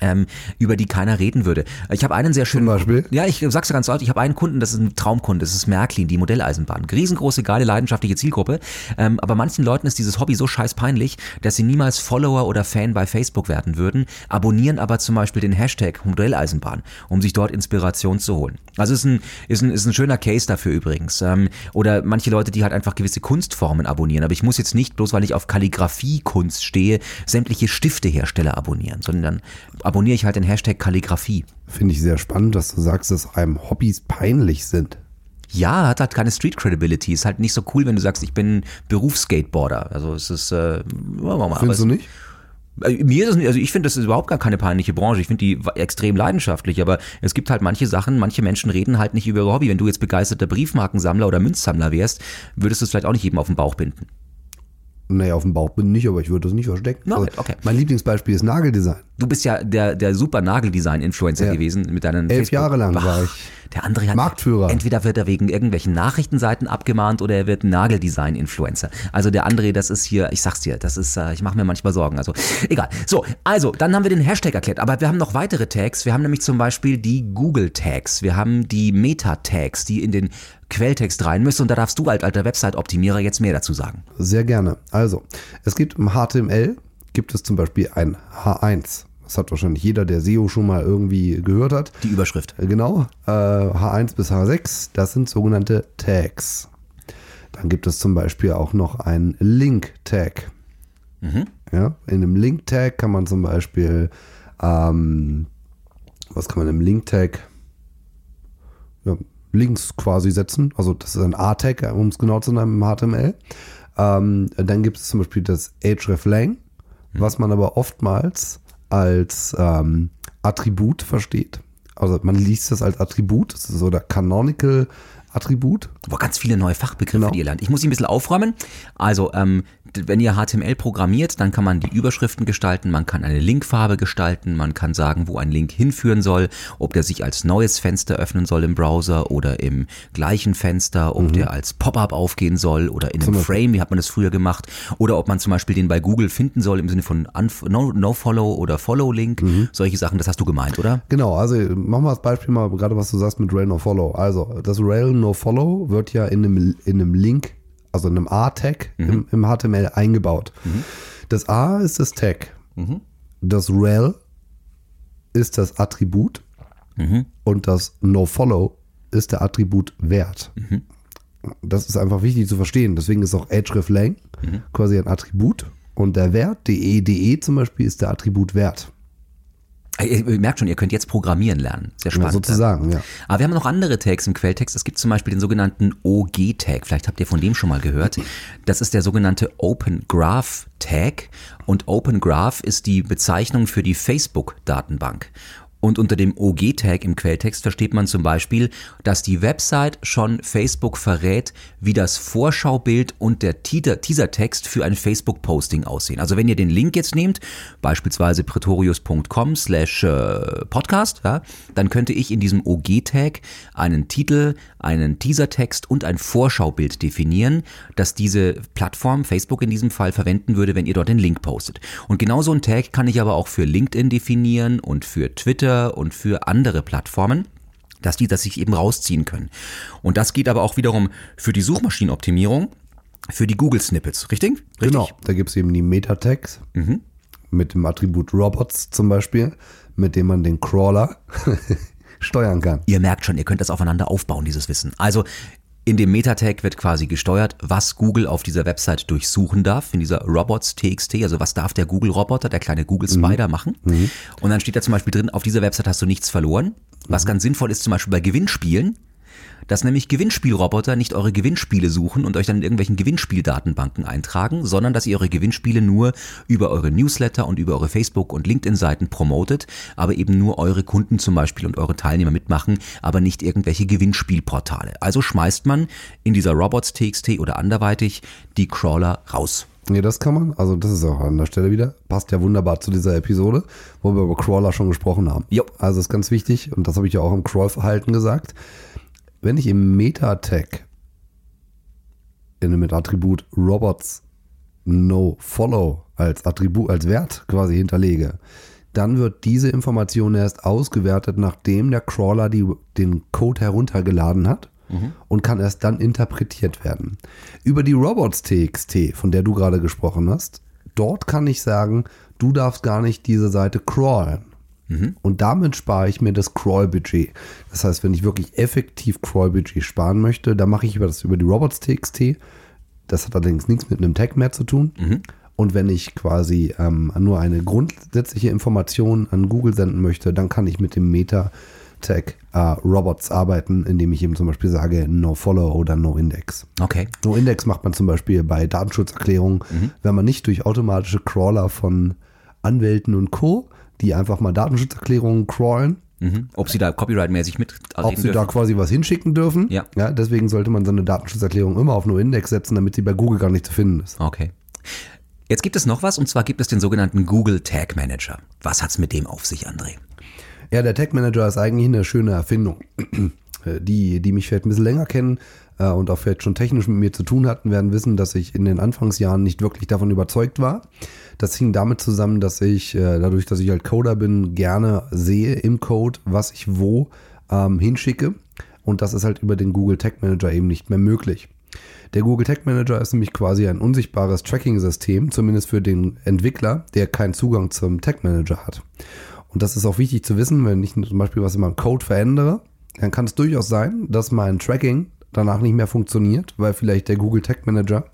ähm, über die keiner reden würde. Ich habe einen sehr schönen. Beispiel? Ja, ich sag's dir ganz laut, ich habe einen Kunden, das ist ein Traumkunde, das ist Märklin, die Modelleisenbahn. Riesengroße, geile, leidenschaftliche Zielgruppe. Ähm, aber manchen Leuten ist dieses Hobby so scheiß peinlich, dass sie niemals Follower oder Fan bei Facebook werden würden, abonnieren aber zum Beispiel den Hashtag Modelleisenbahn, um sich dort Inspiration zu holen. Also ist ein, ist ein, ist ein schöner Case dafür übrigens. Ähm, oder manche Leute, die halt einfach gewisse Kunstformen abonnieren. Aber ich muss jetzt nicht, bloß weil ich auf Kalligrafie-Kunst stehe, sämtliche Stiftehersteller abonnieren, sondern dann abonniere ich halt den Hashtag Kalligrafie. Finde ich sehr spannend, dass du sagst, dass einem Hobbys peinlich sind. Ja, hat halt keine Street Credibility. Ist halt nicht so cool, wenn du sagst, ich bin Berufsskateboarder. Also es ist, äh, Findest du nicht? Äh, mir ist es nicht, also ich finde, das ist überhaupt gar keine peinliche Branche. Ich finde die extrem leidenschaftlich, aber es gibt halt manche Sachen, manche Menschen reden halt nicht über ihr Hobby. Wenn du jetzt begeisterter Briefmarkensammler oder Münzsammler wärst, würdest du es vielleicht auch nicht jedem auf den Bauch binden. Naja, auf dem Bauch bin ich nicht, aber ich würde das nicht verstecken. No, Also, okay. Mein Lieblingsbeispiel ist Nageldesign. Du bist ja der, der super Nageldesign-Influencer Ja. gewesen mit deinen Elf Jahre lang war ich Der andere hat Marktführer. Entweder wird er wegen irgendwelchen Nachrichtenseiten abgemahnt oder er wird Nageldesign-Influencer. Also der André, das ist hier, ich sag's dir, das ist, äh, ich mache mir manchmal Sorgen. Also egal. So, also dann haben wir den Hashtag erklärt, aber wir haben noch weitere Tags. Wir haben nämlich zum Beispiel die Google-Tags, wir haben die Meta-Tags, die in den Quelltext rein müssen. Und da darfst du als alter Website-Optimierer jetzt mehr dazu sagen. Sehr gerne. Also, es gibt im HTML, gibt es zum Beispiel ein H1. Das hat wahrscheinlich jeder, der SEO schon mal irgendwie gehört hat. Die Überschrift. Äh, Genau, äh, H1 bis H6, das sind sogenannte Tags. Dann gibt es zum Beispiel auch noch einen Link-Tag. Ja, in einem Link-Tag kann man zum Beispiel, ähm, was kann man im Link-Tag? Ja, Links quasi setzen. Also das ist ein A-Tag, um es genau zu nennen im HTML. Ähm, dann gibt es zum Beispiel das hreflang, was man aber oftmals als ähm, Attribut versteht. Also man liest das als Attribut, das ist so der Canonical Attribut. Boah, ganz viele neue Fachbegriffe, Genau. die ihr lernt. Ich muss sie ein bisschen aufräumen. Also, ähm, wenn ihr HTML programmiert, dann kann man die Überschriften gestalten, man kann eine Linkfarbe gestalten, man kann sagen, wo ein Link hinführen soll, ob der sich als neues Fenster öffnen soll im Browser oder im gleichen Fenster, ob der als Pop-up aufgehen soll oder in einem Beispiel. Frame, wie hat man das früher gemacht, oder ob man zum Beispiel den bei Google finden soll im Sinne von Unf- No- No-Follow oder Follow-Link. Solche Sachen, das hast du gemeint, oder? Genau, also machen wir das Beispiel mal, gerade was du sagst mit Rail No Follow. Also das Rail No Follow wird ja in einem, in einem Link, also in einem A-Tag im, im HTML eingebaut. Das A ist das Tag. Das Rail ist das Attribut und das No Follow ist der Attribut Wert. Das ist einfach wichtig zu verstehen. Deswegen ist auch hreflang quasi ein Attribut und der Wert, de, de zum Beispiel, ist der Attribut Wert. Ihr, ihr merkt schon, ihr könnt jetzt programmieren lernen. Sehr Ja, spannend. sozusagen, ja. Aber wir haben noch andere Tags im Quelltext. Es gibt zum Beispiel den sogenannten OG-Tag. Vielleicht habt ihr von dem schon mal gehört. Das ist der sogenannte Open Graph Tag. Und Open Graph ist die Bezeichnung für die Facebook-Datenbank. Und unter dem OG-Tag im Quelltext versteht man zum Beispiel, dass die Website schon Facebook verrät, wie das Vorschaubild und der Teaser- Teasertext für ein Facebook-Posting aussehen. Also wenn ihr den Link jetzt nehmt, beispielsweise pretorius.com slash äh, podcast, ja, dann könnte ich in diesem OG-Tag einen Titel, einen Teasertext und ein Vorschaubild definieren, dass diese Plattform, Facebook in diesem Fall, verwenden würde, wenn ihr dort den Link postet. Und genau so einen Tag kann ich aber auch für LinkedIn definieren und für Twitter und für andere Plattformen dass die das sich eben rausziehen können. Und das geht aber auch wiederum für die Suchmaschinenoptimierung, für die Google Snippets, richtig? richtig? Genau, da gibt es eben die Meta-Tags mit dem Attribut Robots zum Beispiel, mit dem man den Crawler steuern kann. Ihr merkt schon, ihr könnt das aufeinander aufbauen, dieses Wissen. Also in dem Meta-Tag wird quasi gesteuert, was Google auf dieser Website durchsuchen darf, in dieser Robots.txt, also was darf der Google-Roboter, der kleine Google-Spider machen. Und dann steht da zum Beispiel drin, auf dieser Website hast du nichts verloren. Was ganz sinnvoll ist zum Beispiel bei Gewinnspielen, dass nämlich Gewinnspielroboter nicht eure Gewinnspiele suchen und euch dann in irgendwelchen Gewinnspieldatenbanken eintragen, sondern dass ihr eure Gewinnspiele nur über eure Newsletter und über eure Facebook- und LinkedIn-Seiten promotet, aber eben nur eure Kunden zum Beispiel und eure Teilnehmer mitmachen, aber nicht irgendwelche Gewinnspielportale. Also schmeißt man in dieser Robots.txt oder anderweitig die Crawler raus. Nee, das kann man. Also das ist auch an der Stelle wieder. Passt ja wunderbar zu dieser Episode, wo wir über Crawler schon gesprochen haben. Jo. Also ist ganz wichtig und das habe ich ja auch im Crawl-Verhalten gesagt. Wenn ich im Meta-Tag in dem Attribut Robots No Follow als Attribut, als Wert quasi hinterlege, dann wird diese Information erst ausgewertet, nachdem der Crawler die, den Code heruntergeladen hat und kann erst dann interpretiert werden. Über die Robots.txt, von der du gerade gesprochen hast, dort kann ich sagen, du darfst gar nicht diese Seite crawlen. Und damit spare ich mir das Crawl-Budget. Das heißt, wenn ich wirklich effektiv Crawl-Budget sparen möchte, dann mache ich über das über die Robots.txt. Das hat allerdings nichts mit einem Tag mehr zu tun. Und wenn ich quasi ähm, nur eine grundsätzliche Information an Google senden möchte, dann kann ich mit dem Meta Tag äh, Robots arbeiten, indem ich eben zum Beispiel sage No Follow oder No Index. Okay. No Index macht man zum Beispiel bei Datenschutzerklärungen, Mhm. wenn man nicht durch automatische Crawler von Anwälten und Co., die einfach mal Datenschutzerklärungen crawlen, Mhm. Ob sie da copyright-mäßig mit ob sie da quasi was hinschicken dürfen. Ja. ja. Deswegen sollte man so eine Datenschutzerklärung immer auf No Index setzen, damit sie bei Google gar nicht zu finden ist. Okay. Jetzt gibt es noch was und zwar gibt es den sogenannten Google Tag Manager. Was hat's mit dem auf sich, André? Ja, der Tag Manager ist eigentlich eine schöne Erfindung. Die, die mich vielleicht ein bisschen länger kennen äh, und auch vielleicht schon technisch mit mir zu tun hatten, werden wissen, dass ich in den Anfangsjahren nicht wirklich davon überzeugt war. Das hing damit zusammen, dass ich, äh, dadurch, dass ich halt Coder bin, gerne sehe im Code, was ich wo ähm, hinschicke. Und das ist halt über den Google Tag Manager eben nicht mehr möglich. Der Google Tag Manager ist nämlich quasi ein unsichtbares Tracking-System, zumindest für den Entwickler, der keinen Zugang zum Tag Manager hat. Und das ist auch wichtig zu wissen, wenn ich zum Beispiel was in meinem Code verändere, dann kann es durchaus sein, dass mein Tracking danach nicht mehr funktioniert, weil vielleicht der Google Tag Manager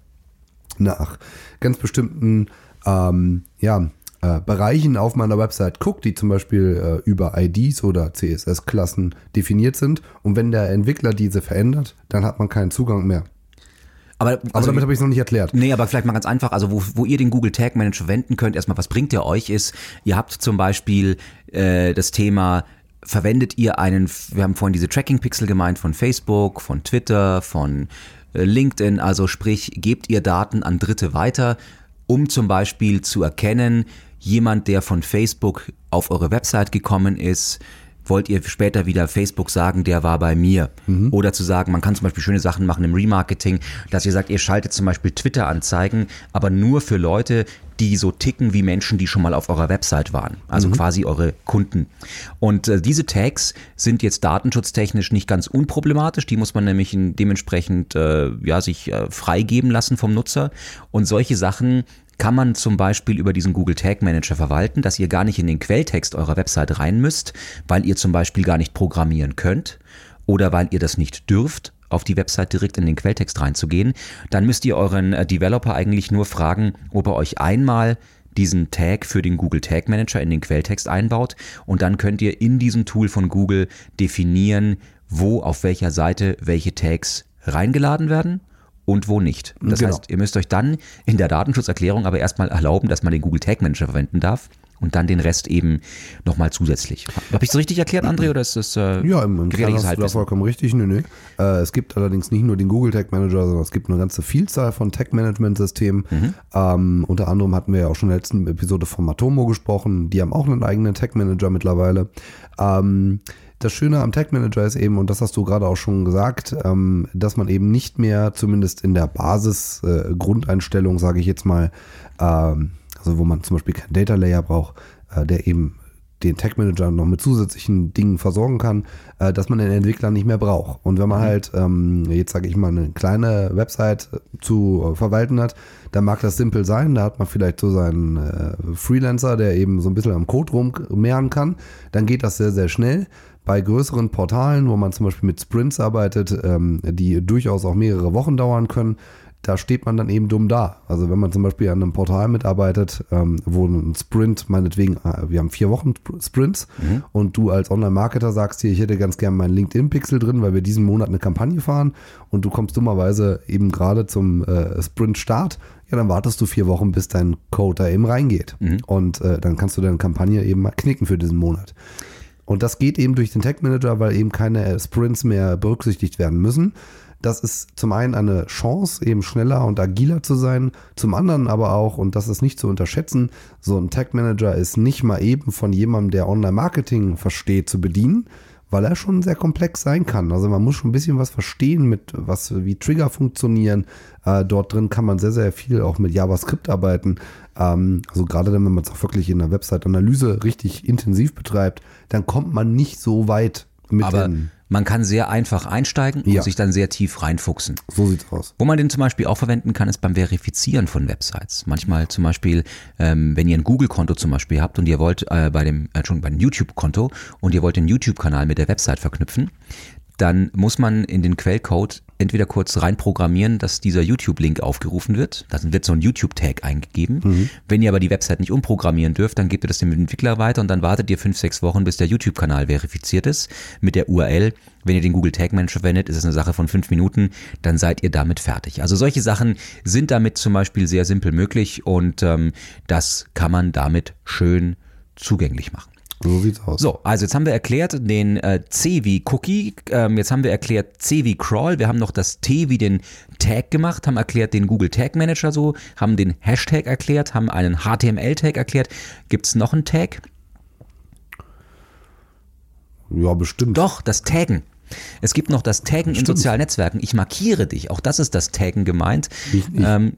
nach ganz bestimmten ähm, ja, äh, Bereichen auf meiner Website guckt, die zum Beispiel äh, über IDs oder CSS-Klassen definiert sind. Und wenn der Entwickler diese verändert, dann hat man keinen Zugang mehr. Aber, Aber also, damit habe ich es noch nicht erklärt. Nee, aber vielleicht mal ganz einfach, also wo, wo ihr den Google Tag Manager verwenden könnt, erstmal, was bringt der euch, ist, ihr habt zum Beispiel äh, das Thema, verwendet ihr einen, wir haben vorhin diese Tracking-Pixel gemeint von Facebook, von Twitter, von äh, LinkedIn, also sprich, gebt ihr Daten an Dritte weiter, um zum Beispiel zu erkennen, jemand, der von Facebook auf eure Website gekommen ist, wollt ihr später wieder Facebook sagen, der war bei mir. Oder zu sagen, man kann zum Beispiel schöne Sachen machen im Remarketing, dass ihr sagt, ihr schaltet zum Beispiel Twitter-Anzeigen, aber nur für Leute, die so ticken wie Menschen, die schon mal auf eurer Website waren. Also quasi eure Kunden. Und äh, diese Tags sind jetzt datenschutztechnisch nicht ganz unproblematisch. Die muss man nämlich in, dementsprechend äh, ja, sich äh, freigeben lassen vom Nutzer. Und solche Sachen kann man zum Beispiel über diesen Google Tag Manager verwalten, dass ihr gar nicht in den Quelltext eurer Website rein müsst, weil ihr zum Beispiel gar nicht programmieren könnt oder weil ihr das nicht dürft, auf die Website direkt in den Quelltext reinzugehen. Dann müsst ihr euren äh, Developer eigentlich nur fragen, ob er euch einmal diesen Tag für den Google Tag Manager in den Quelltext einbaut und dann könnt ihr in diesem Tool von Google definieren, wo auf welcher Seite welche Tags reingeladen werden und wo nicht. Das Genau. heißt, ihr müsst euch dann in der Datenschutzerklärung aber erstmal erlauben, dass man den Google Tag Manager verwenden darf und dann den Rest eben nochmal zusätzlich. Habe ich es richtig erklärt, André, oder ist das äh, Ja, im, im Kern gefährliches hast du da Halbwissen? vollkommen richtig. Nö, nö. Äh, es gibt allerdings nicht nur den Google Tag Manager, sondern es gibt eine ganze Vielzahl von Tag-Management-Systemen. Mhm. Ähm, unter anderem hatten wir ja auch schon in der letzten Episode von Matomo gesprochen. Die haben auch einen eigenen Tag-Manager mittlerweile. Ähm, das Schöne am Tag Manager ist eben, und das hast du gerade auch schon gesagt, ähm, dass man eben nicht mehr, zumindest in der Basis-Grundeinstellung, sage ich jetzt mal, ähm, also wo man zum Beispiel keinen Data Layer braucht, äh, der eben den Tag Manager noch mit zusätzlichen Dingen versorgen kann, äh, dass man den Entwickler nicht mehr braucht. Und wenn man halt, ähm, jetzt sage ich mal, eine kleine Website äh, zu äh, verwalten hat, dann mag das simpel sein. Da hat man vielleicht so seinen äh, Freelancer, der eben so ein bisschen am Code rummehren kann. Dann geht das sehr, sehr schnell. Bei größeren Portalen, wo man zum Beispiel mit Sprints arbeitet, ähm, die durchaus auch mehrere Wochen dauern können, da steht man dann eben dumm da. Also wenn man zum Beispiel an einem Portal mitarbeitet, ähm, wo ein Sprint, meinetwegen, äh, wir haben vier Wochen Sp- Sprints und du als Online-Marketer sagst hier, ich hätte ganz gern meinen LinkedIn-Pixel drin, weil wir diesen Monat eine Kampagne fahren und du kommst dummerweise eben gerade zum äh, Sprint-Start, ja, dann wartest du vier Wochen, bis dein Code da eben reingeht. Und äh, dann kannst du deine Kampagne eben mal knicken für diesen Monat. Und das geht eben durch den Tag Manager, weil eben keine äh, Sprints mehr berücksichtigt werden müssen. Das ist zum einen eine Chance, eben schneller und agiler zu sein. Zum anderen aber auch, und das ist nicht zu unterschätzen, so ein Tag Manager ist nicht mal eben von jemandem, der Online-Marketing versteht, zu bedienen, weil er schon sehr komplex sein kann. Also man muss schon ein bisschen was verstehen mit was, wie Trigger funktionieren. Äh, dort drin kann man sehr, sehr viel auch mit JavaScript arbeiten. Ähm, also gerade wenn man es auch wirklich in der Website-Analyse richtig intensiv betreibt, dann kommt man nicht so weit mit Aber man kann sehr einfach einsteigen und Ja. sich dann sehr tief reinfuchsen. so sieht's aus. Wo man den zum Beispiel auch verwenden kann, ist beim Verifizieren von Websites. Manchmal zum Beispiel, ähm, wenn ihr ein Google-Konto zum Beispiel habt und ihr wollt äh, bei dem, äh, schon bei einem YouTube-Konto und ihr wollt den YouTube-Kanal mit der Website verknüpfen, dann muss man in den Quellcode entweder kurz reinprogrammieren, dass dieser YouTube-Link aufgerufen wird. Dann wird so ein YouTube-Tag eingegeben. Mhm. Wenn ihr aber die Website nicht umprogrammieren dürft, dann gebt ihr das dem Entwickler weiter und dann wartet ihr fünf, sechs Wochen, bis der YouTube-Kanal verifiziert ist mit der URL. Wenn ihr den Google Tag Manager verwendet, ist es eine Sache von fünf Minuten, dann seid ihr damit fertig. Also solche Sachen sind damit zum Beispiel sehr simpel möglich und ähm, das kann man damit schön zugänglich machen. So sieht's aus. So, also jetzt haben wir erklärt den äh, C wie Cookie, ähm, jetzt haben wir erklärt C wie Crawl, wir haben noch das T wie den Tag gemacht, haben erklärt den Google Tag Manager so, haben den Hashtag erklärt, haben einen HTML-Tag erklärt. Gibt es noch einen Tag? Ja, bestimmt. Doch, das Taggen. Es gibt noch das Taggen Stimmt. in sozialen Netzwerken. Ich markiere dich. Auch das ist das Taggen gemeint. Ich, ich, ähm,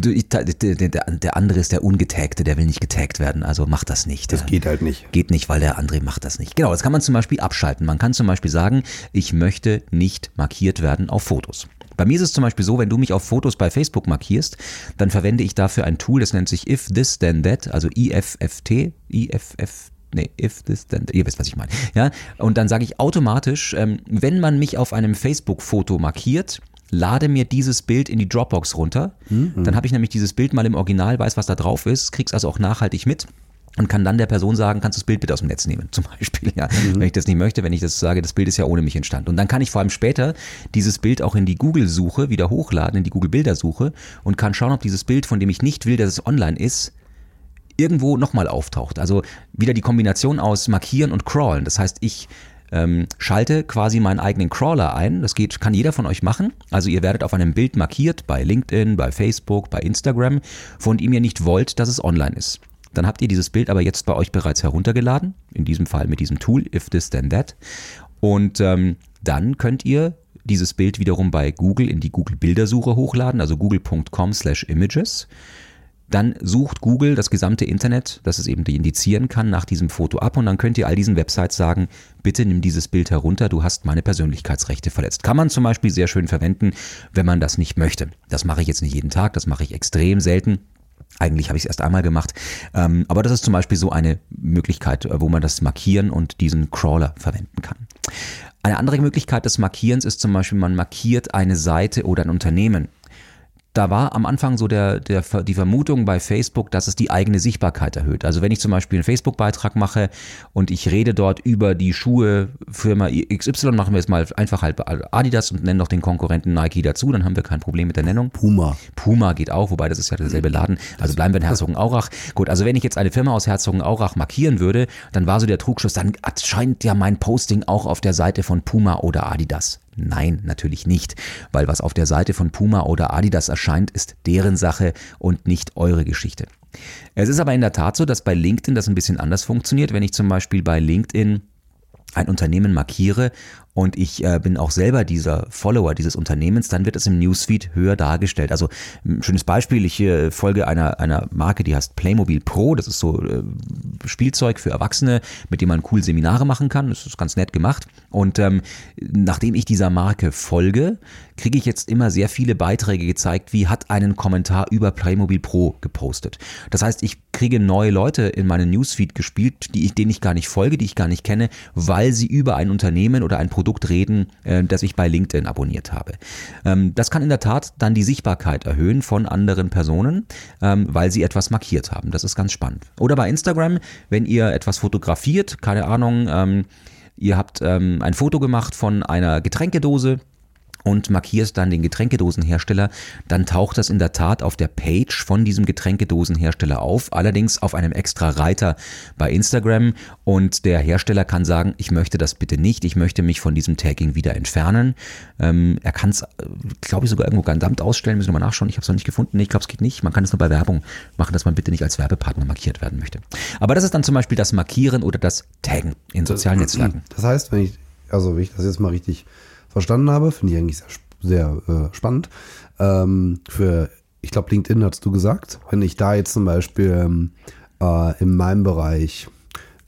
Du, ich, der, der, der, andere ist der Ungetagte, der will nicht getaggt werden, also macht das nicht. Das geht halt nicht. Geht nicht, weil der andere macht das nicht. Genau, das kann man zum Beispiel abschalten. Man kann zum Beispiel sagen, ich möchte nicht markiert werden auf Fotos. Bei mir ist es zum Beispiel so, wenn du mich auf Fotos bei Facebook markierst, dann verwende ich dafür ein Tool, das nennt sich If This Then That, also IFFT, IFFT. Nee, if this, then, ihr wisst, was ich meine. Ja, und dann sage ich automatisch, ähm, wenn man mich auf einem Facebook-Foto markiert, lade mir dieses Bild in die Dropbox runter. Mhm. Dann habe ich nämlich dieses Bild mal im Original, weiß, was da drauf ist, krieg's also auch nachhaltig mit und kann dann der Person sagen, kannst du das Bild bitte aus dem Netz nehmen, zum Beispiel, ja. Mhm. Wenn ich das nicht möchte, wenn ich das sage, das Bild ist ja ohne mich entstanden. Und dann kann ich vor allem später dieses Bild auch in die Google-Suche wieder hochladen, in die Google-Bildersuche und kann schauen, ob dieses Bild, von dem ich nicht will, dass es online ist, irgendwo nochmal auftaucht. Also wieder die Kombination aus Markieren und Crawlen. Das heißt, ich ähm, schalte quasi meinen eigenen Crawler ein. Das geht, kann jeder von euch machen. Also ihr werdet auf einem Bild markiert bei LinkedIn, bei Facebook, bei Instagram, von dem ihr nicht wollt, dass es online ist. Dann habt ihr dieses Bild aber jetzt bei euch bereits heruntergeladen, in diesem Fall mit diesem Tool, if this then that. Und ähm, dann könnt ihr dieses Bild wiederum bei Google in die Google Bildersuche hochladen, also google.com slash images dann sucht Google das gesamte Internet, das es eben indizieren kann, nach diesem Foto ab und dann könnt ihr all diesen Websites sagen, bitte nimm dieses Bild herunter, du hast meine Persönlichkeitsrechte verletzt. Kann man zum Beispiel sehr schön verwenden, wenn man das nicht möchte. Das mache ich jetzt nicht jeden Tag, das mache ich extrem selten. Eigentlich habe ich es erst einmal gemacht, ähm, aber das ist zum Beispiel so eine Möglichkeit, äh, wo man das markieren und diesen Crawler verwenden kann. Eine andere Möglichkeit des Markierens ist zum Beispiel, man markiert eine Seite oder ein Unternehmen da war am Anfang so der, der, die Vermutung bei Facebook, dass es die eigene Sichtbarkeit erhöht. Also wenn ich zum Beispiel einen Facebook-Beitrag mache und ich rede dort über die Schuhe Firma XY, machen wir es mal einfach halt Adidas und nennen noch den Konkurrenten Nike dazu, dann haben wir kein Problem mit der Nennung. Puma. Puma geht auch, wobei das ist ja derselbe Laden. Also bleiben wir in Herzogenaurach. Gut, also wenn ich jetzt eine Firma aus Herzogenaurach markieren würde, dann war so der Trugschluss, dann scheint ja mein Posting auch auf der Seite von Puma oder Adidas. Nein, natürlich nicht, weil was auf der Seite von Puma oder Adidas erscheint, ist deren Sache und nicht eure Geschichte. Es ist aber in der Tat so, dass bei LinkedIn das ein bisschen anders funktioniert. Wenn ich zum Beispiel bei LinkedIn ein Unternehmen markiere und ich äh, bin auch selber dieser Follower dieses Unternehmens, dann wird es im Newsfeed höher dargestellt. Also ein schönes Beispiel, ich äh, folge einer, einer Marke, die heißt Playmobil Pro, das ist so äh, Spielzeug für Erwachsene, mit dem man cool Seminare machen kann, das ist ganz nett gemacht. Und ähm, nachdem ich dieser Marke folge, kriege ich jetzt immer sehr viele Beiträge gezeigt, wie hat einen Kommentar über Playmobil Pro gepostet. Das heißt, ich kriege neue Leute in meinen Newsfeed gespielt, die ich, denen ich gar nicht folge, die ich gar nicht kenne, weil sie über ein Unternehmen oder ein Produkt Produkt reden, äh, das ich bei LinkedIn abonniert habe. Ähm, das kann in der Tat dann die Sichtbarkeit erhöhen von anderen Personen, ähm, weil sie etwas markiert haben. Das ist ganz spannend. Oder bei Instagram, wenn ihr etwas fotografiert, keine Ahnung, ähm, ihr habt ein Foto gemacht von einer Getränkedose, und markierst dann den Getränkedosenhersteller, dann taucht das in der Tat auf der Page von diesem Getränkedosenhersteller auf, allerdings auf einem extra Reiter bei Instagram und der Hersteller kann sagen, ich möchte das bitte nicht, ich möchte mich von diesem Tagging wieder entfernen. Ähm, er kann es, glaube ich, sogar irgendwo gesamt ausstellen, müssen wir mal nachschauen, ich habe es noch nicht gefunden, nee, ich glaube, es geht nicht, man kann es nur bei Werbung machen, dass man bitte nicht als Werbepartner markiert werden möchte. Aber das ist dann zum Beispiel das Markieren oder das Taggen in sozialen Netzwerken. Das heißt, wenn ich, also wenn ich das jetzt mal richtig verstanden habe. Finde ich eigentlich sehr, sehr äh, spannend. Ähm, für, ich glaube, LinkedIn hast du gesagt, wenn ich da jetzt zum Beispiel ähm, äh, in meinem Bereich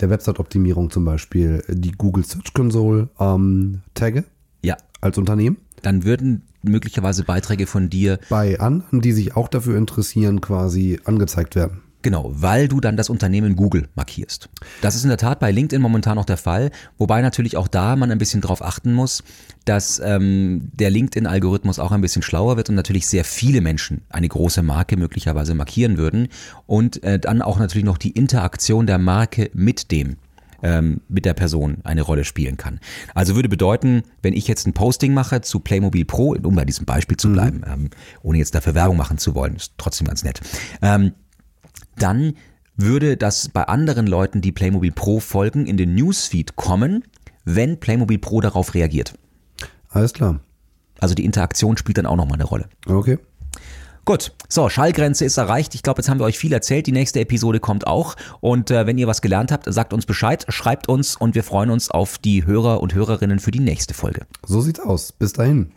der Website-Optimierung zum Beispiel die Google Search Console ähm, tagge ja. als Unternehmen. Dann würden möglicherweise Beiträge von dir bei anderen, die sich auch dafür interessieren, quasi angezeigt werden. Genau, weil du dann das Unternehmen Google markierst. Das ist in der Tat bei LinkedIn momentan noch der Fall, wobei natürlich auch da man ein bisschen drauf achten muss, dass ähm, der LinkedIn-Algorithmus auch ein bisschen schlauer wird und natürlich sehr viele Menschen eine große Marke möglicherweise markieren würden und äh, dann auch natürlich noch die Interaktion der Marke mit dem ähm, mit der Person eine Rolle spielen kann. Also würde bedeuten, wenn ich jetzt ein Posting mache zu Playmobil Pro, um bei diesem Beispiel zu bleiben, mhm. ähm, ohne jetzt dafür Werbung machen zu wollen, ist trotzdem ganz nett, ähm, dann würde das bei anderen Leuten, die Playmobil Pro folgen, in den Newsfeed kommen, wenn Playmobil Pro darauf reagiert. Alles klar. Also die Interaktion spielt dann auch nochmal eine Rolle. Okay. Gut, so, Schallgrenze ist erreicht. Ich glaube, jetzt haben wir euch viel erzählt. Die nächste Episode kommt auch. Und äh, wenn ihr was gelernt habt, sagt uns Bescheid, schreibt uns und wir freuen uns auf die Hörer und Hörerinnen für die nächste Folge. So sieht's aus. Bis dahin.